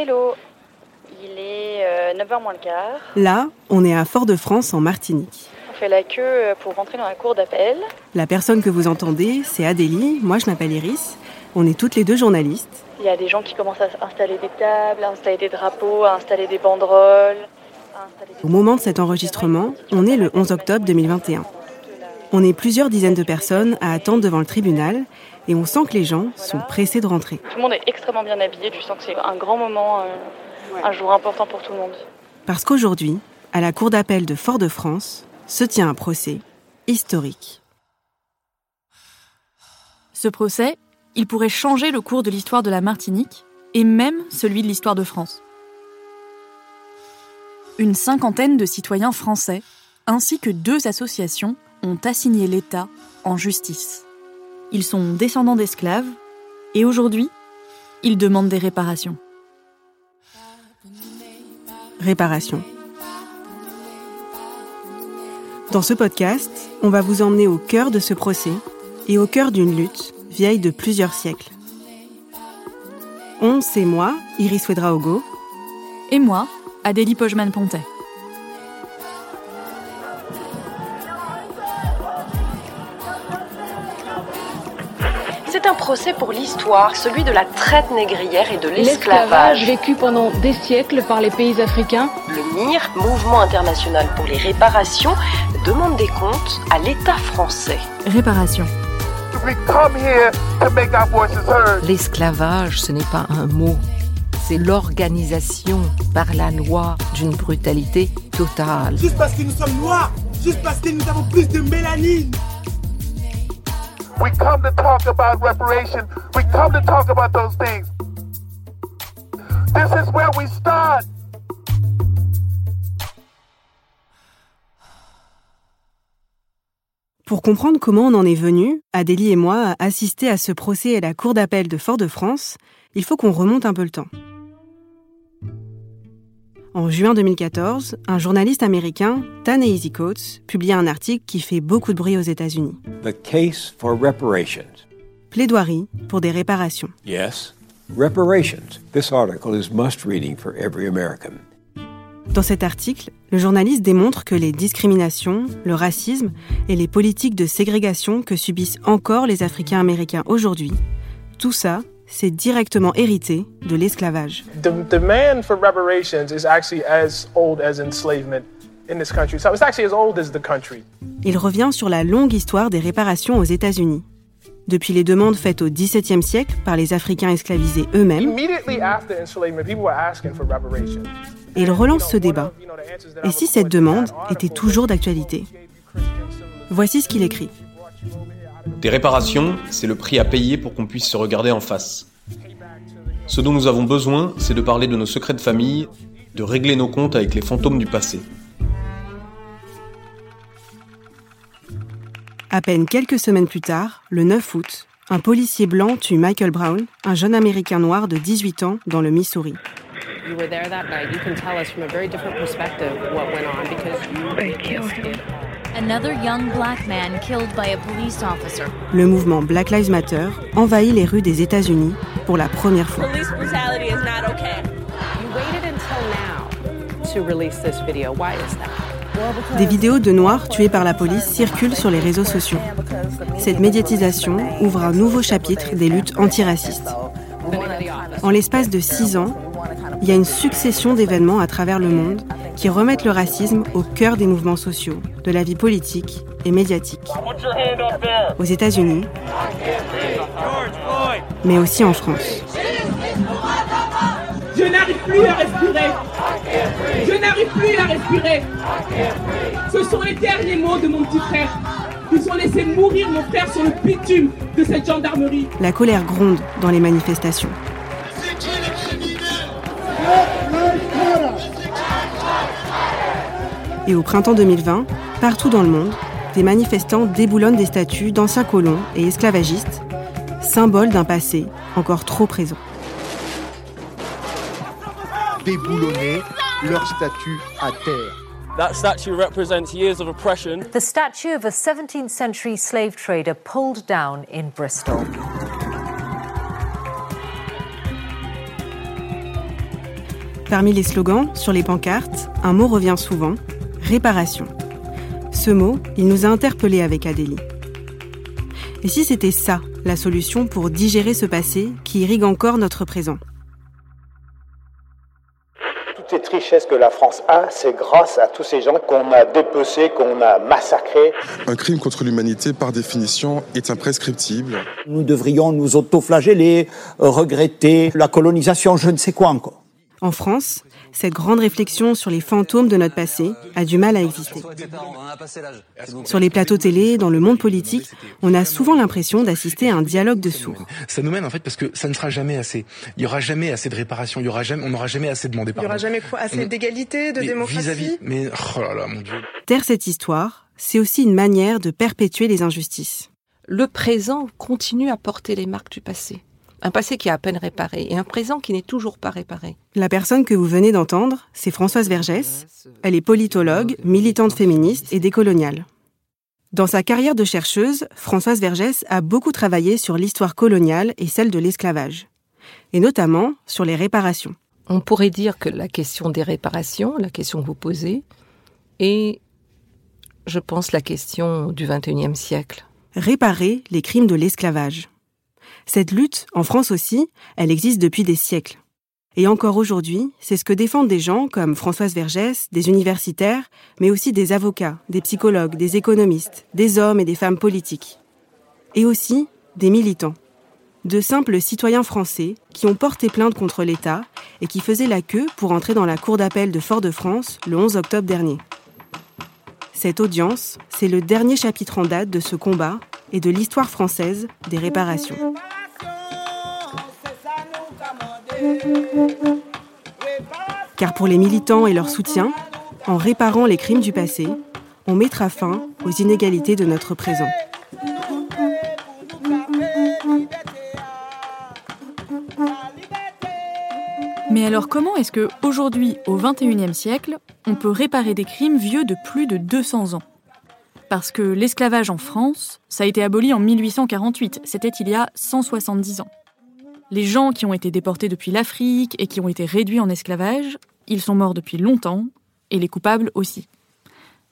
Hello, il est 9h moins le quart. Là, on est à Fort-de-France en Martinique. On fait la queue euh, pour rentrer dans la cour d'appel. La personne que vous entendez, c'est Adélie, moi je m'appelle Iris. On est toutes les deux journalistes. Il y a des gens qui commencent à installer des tables, à installer des drapeaux, à installer des banderoles. à installer des- Au moment de cet enregistrement, on est le 11 octobre 2021. On est plusieurs dizaines de personnes à attendre devant le tribunal et on sent que les gens sont pressés de rentrer. Tout le monde est extrêmement bien habillé, tu sens que c'est un grand moment, euh, un jour important pour tout le monde. Parce qu'aujourd'hui, à la cour d'appel de Fort-de-France, se tient un procès historique. Ce procès, il pourrait changer le cours de l'histoire de la Martinique et même celui de l'histoire de France. Une cinquantaine de citoyens français ainsi que deux associations ont assigné l'État en justice. Ils sont descendants d'esclaves et aujourd'hui, ils demandent des réparations. Réparation. Dans ce podcast, on va vous emmener au cœur de ce procès et au cœur d'une lutte vieille de plusieurs siècles. On, c'est moi, Iris Ouedraogo, Et moi, Adélie Pojman-Pontet. Un procès pour l'histoire, celui de la traite négrière et de L'esclavage vécu pendant des siècles par les pays africains Le MIR, Mouvement international pour les réparations, demande des comptes à l'État français. Réparation. L'esclavage, ce n'est pas un mot, c'est l'organisation par la loi d'une brutalité totale. Juste parce que nous sommes noirs, juste parce que nous avons plus de mélanine. We come to talk about reparation. We come to talk about those things. This is where we start. Pour comprendre comment on en est venu, Adélie et moi, à assister à ce procès à la Cour d'appel de Fort-de-France, il faut qu'on remonte un peu le temps. En juin 2014, un journaliste américain, Ta-Nehisi Coates, publie un article qui fait beaucoup de bruit aux États-Unis. The case for reparations. Plaidoirie pour des réparations. Yes, reparations. This article is must reading for every American. Dans cet article, le journaliste démontre que les discriminations, le racisme et les politiques de ségrégation que subissent encore les Africains américains aujourd'hui, tout ça, c'est directement hérité de l'esclavage. The demand for reparations is actually as old as enslavement in this country. So it's actually as old as the country. Il revient sur la longue histoire des réparations aux États-Unis. Depuis les demandes faites au XVIIe siècle par les Africains esclavisés eux-mêmes, Immediately after enslavement, people were asking for reparations. et il relance ce débat. Et si cette demande était toujours d'actualité? Voici ce qu'il écrit. Des réparations, c'est le prix à payer pour qu'on puisse se regarder en face. Ce dont nous avons besoin, c'est de parler de nos secrets de famille, de régler nos comptes avec les fantômes du passé. À peine quelques semaines plus tard, le 9 août, un policier blanc tue Michael Brown, un jeune Américain noir de 18 ans, dans le Missouri. You Le mouvement Black Lives Matter envahit les rues des États-Unis pour la première fois. Police brutality is not okay. You waited until now to release this video. Why is that? Des vidéos de Noirs tués par la police circulent sur les réseaux sociaux. Cette médiatisation ouvre un nouveau chapitre des luttes antiracistes. En l'espace de six ans, il y a une succession d'événements à travers le monde qui remettent le racisme au cœur des mouvements sociaux, de la vie politique et médiatique. Aux États-Unis, mais aussi en France. Je n'arrive plus à respirer. Je n'arrive plus à respirer. Ce sont les derniers mots de mon petit frère. Ils ont laissé mourir mon frère sur le bitume de cette gendarmerie. La colère gronde dans les manifestations. Et au printemps 2020, partout dans le monde, des manifestants déboulonnent des statues d'anciens colons et esclavagistes, symboles d'un passé encore trop présent. déboulonner leur statut à terre. That statue represents years of oppression. The statue of a 17th century slave trader pulled down in Bristol. Parmi les slogans, sur les pancartes, un mot revient souvent, réparation. Ce mot, il nous a interpellés avec Adélie. Et si c'était ça, la solution pour digérer ce passé qui irrigue encore notre présent? Toute cette richesse que la France a, c'est grâce à tous ces gens qu'on a dépecés, qu'on a massacrés. Un crime contre l'humanité, par définition, est imprescriptible. Nous devrions nous autoflageller, regretter la colonisation, je ne sais quoi encore. En France, cette grande réflexion sur les fantômes de notre passé a du mal à exister. Sur les plateaux télé, dans le monde politique, on a souvent l'impression d'assister à un dialogue de sourds. Ça nous mène en fait parce que ça ne sera jamais assez. Il y aura jamais assez de réparation. Il y aura jamais, on n'aura jamais assez demandé pardon. Il y aura jamais assez d'égalité, de mais démocratie. Vis-à-vis, mais oh là là, mon Dieu. Taire cette histoire, c'est aussi une manière de perpétuer les injustices. Le présent continue à porter les marques du passé. Un passé qui est à peine réparé et un présent qui n'est toujours pas réparé. La personne que vous venez d'entendre, c'est Françoise Vergès. Elle est politologue, militante féministe et décoloniale. Dans sa carrière de chercheuse, Françoise Vergès a beaucoup travaillé sur l'histoire coloniale et celle de l'esclavage, et notamment sur les réparations. On pourrait dire que la question des réparations, la question que vous posez, est, je pense, la question du XXIe siècle. Réparer les crimes de l'esclavage. Cette lutte, en France aussi, elle existe depuis des siècles. Et encore aujourd'hui, c'est ce que défendent des gens comme Françoise Vergès, des universitaires, mais aussi des avocats, des psychologues, des économistes, des hommes et des femmes politiques. Et aussi des militants. De simples citoyens français qui ont porté plainte contre l'État et qui faisaient la queue pour entrer dans la cour d'appel de Fort-de-France le 11 octobre dernier. Cette audience, c'est le dernier chapitre en date de ce combat et de l'histoire française des réparations. Car pour les militants et leur soutien, en réparant les crimes du passé, on mettra fin aux inégalités de notre présent. Mais alors comment est-ce que aujourd'hui, au XXIe siècle, on peut réparer des crimes vieux de plus de 200 ans? Parce que l'esclavage en France, ça a été aboli en 1848, c'était il y a 170 ans. Les gens qui ont été déportés depuis l'Afrique et qui ont été réduits en esclavage, ils sont morts depuis longtemps, et les coupables aussi.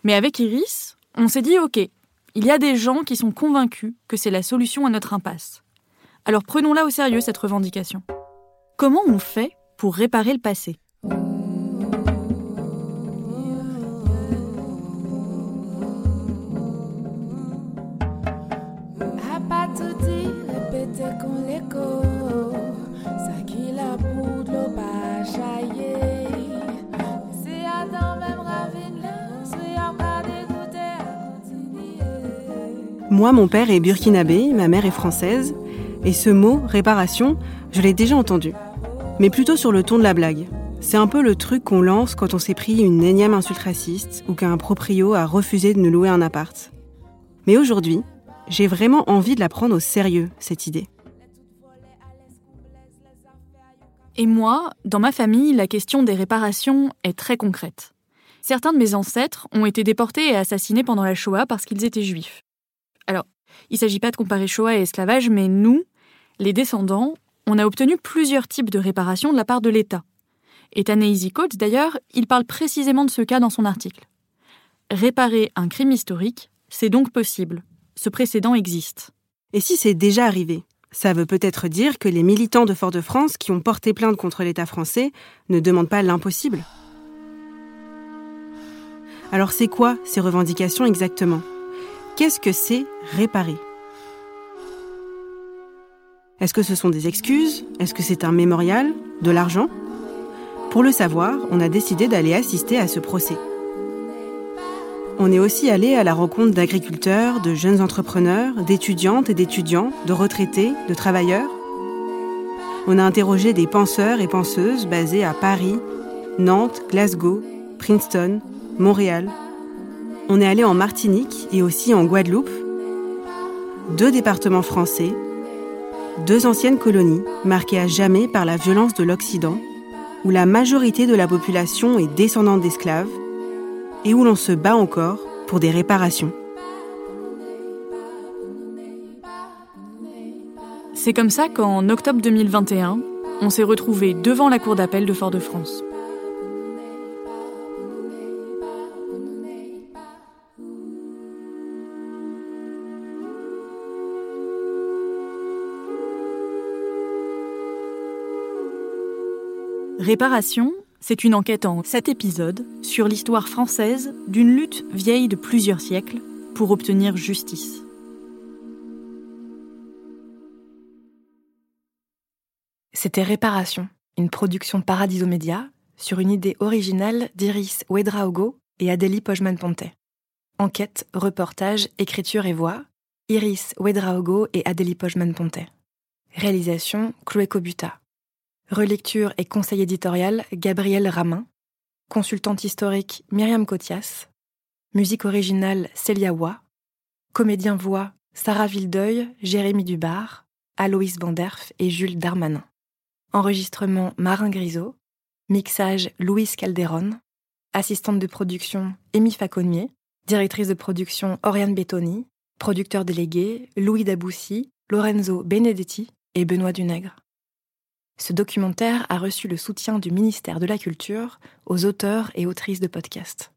Mais avec Iris, on s'est dit ok, il y a des gens qui sont convaincus que c'est la solution à notre impasse. Alors prenons-la au sérieux cette revendication. Comment on fait pour réparer le passé? Moi, mon père est burkinabé, ma mère est française, et ce mot, réparation, je l'ai déjà entendu. Mais plutôt sur le ton de la blague. C'est un peu le truc qu'on lance quand on s'est pris une énième insulte raciste ou qu'un proprio a refusé de nous louer un appart. Mais aujourd'hui, j'ai vraiment envie de la prendre au sérieux, cette idée. Et moi, dans ma famille, la question des réparations est très concrète. Certains de mes ancêtres ont été déportés et assassinés pendant la Shoah parce qu'ils étaient juifs. Alors, il ne s'agit pas de comparer Shoah et esclavage, mais nous, les descendants, on a obtenu plusieurs types de réparations de la part de l'État. Et Taneizi Coates, d'ailleurs, il parle précisément de ce cas dans son article. Réparer un crime historique, c'est donc possible. Ce précédent existe. Et si c'est déjà arrivé Ça veut peut-être dire que les militants de Fort-de-France qui ont porté plainte contre l'État français ne demandent pas l'impossible. Alors c'est quoi ces revendications exactement? Qu'est-ce que c'est réparer? Est-ce que ce sont des excuses? Est-ce que c'est un mémorial? De l'argent? Pour le savoir, on a décidé d'aller assister à ce procès. On est aussi allé à la rencontre d'agriculteurs, de jeunes entrepreneurs, d'étudiantes et d'étudiants, de retraités, de travailleurs. On a interrogé des penseurs et penseuses basés à Paris, Nantes, Glasgow, Princeton, Montréal, on est allé en Martinique et aussi en Guadeloupe, deux départements français, deux anciennes colonies marquées à jamais par la violence de l'Occident, où la majorité de la population est descendante d'esclaves et où l'on se bat encore pour des réparations. C'est comme ça qu'en octobre 2021, on s'est retrouvé devant la cour d'appel de Fort-de-France. Réparation, c'est une enquête en sept épisodes sur l'histoire française d'une lutte vieille de plusieurs siècles pour obtenir justice. C'était Réparation, une production Paradiso Média sur une idée originale d'Iris Ouedraogo et Adélie Pojman-Pontet. Enquête, reportage, écriture et voix, Iris Ouedraogo et Adélie Pojman-Pontet. Réalisation, Chloé Cobuta. Relecture et conseil éditorial, Gabriel Ramin. Consultante historique, Myriam Cotias. Musique originale, Célia Wa. Comédien voix, Sarah Vildeuil, Jérémy Dubar, Aloïs Banderf et Jules Darmanin. Enregistrement, Marin Grisot. Mixage, Louise Calderon. Assistante de production, Amy Faconnier. Directrice de production, Oriane Bettoni. Producteur délégué, Louis Daboussi, Lorenzo Benedetti et Benoît Dunègre. Ce documentaire a reçu le soutien du ministère de la Culture aux auteurs et autrices de podcasts.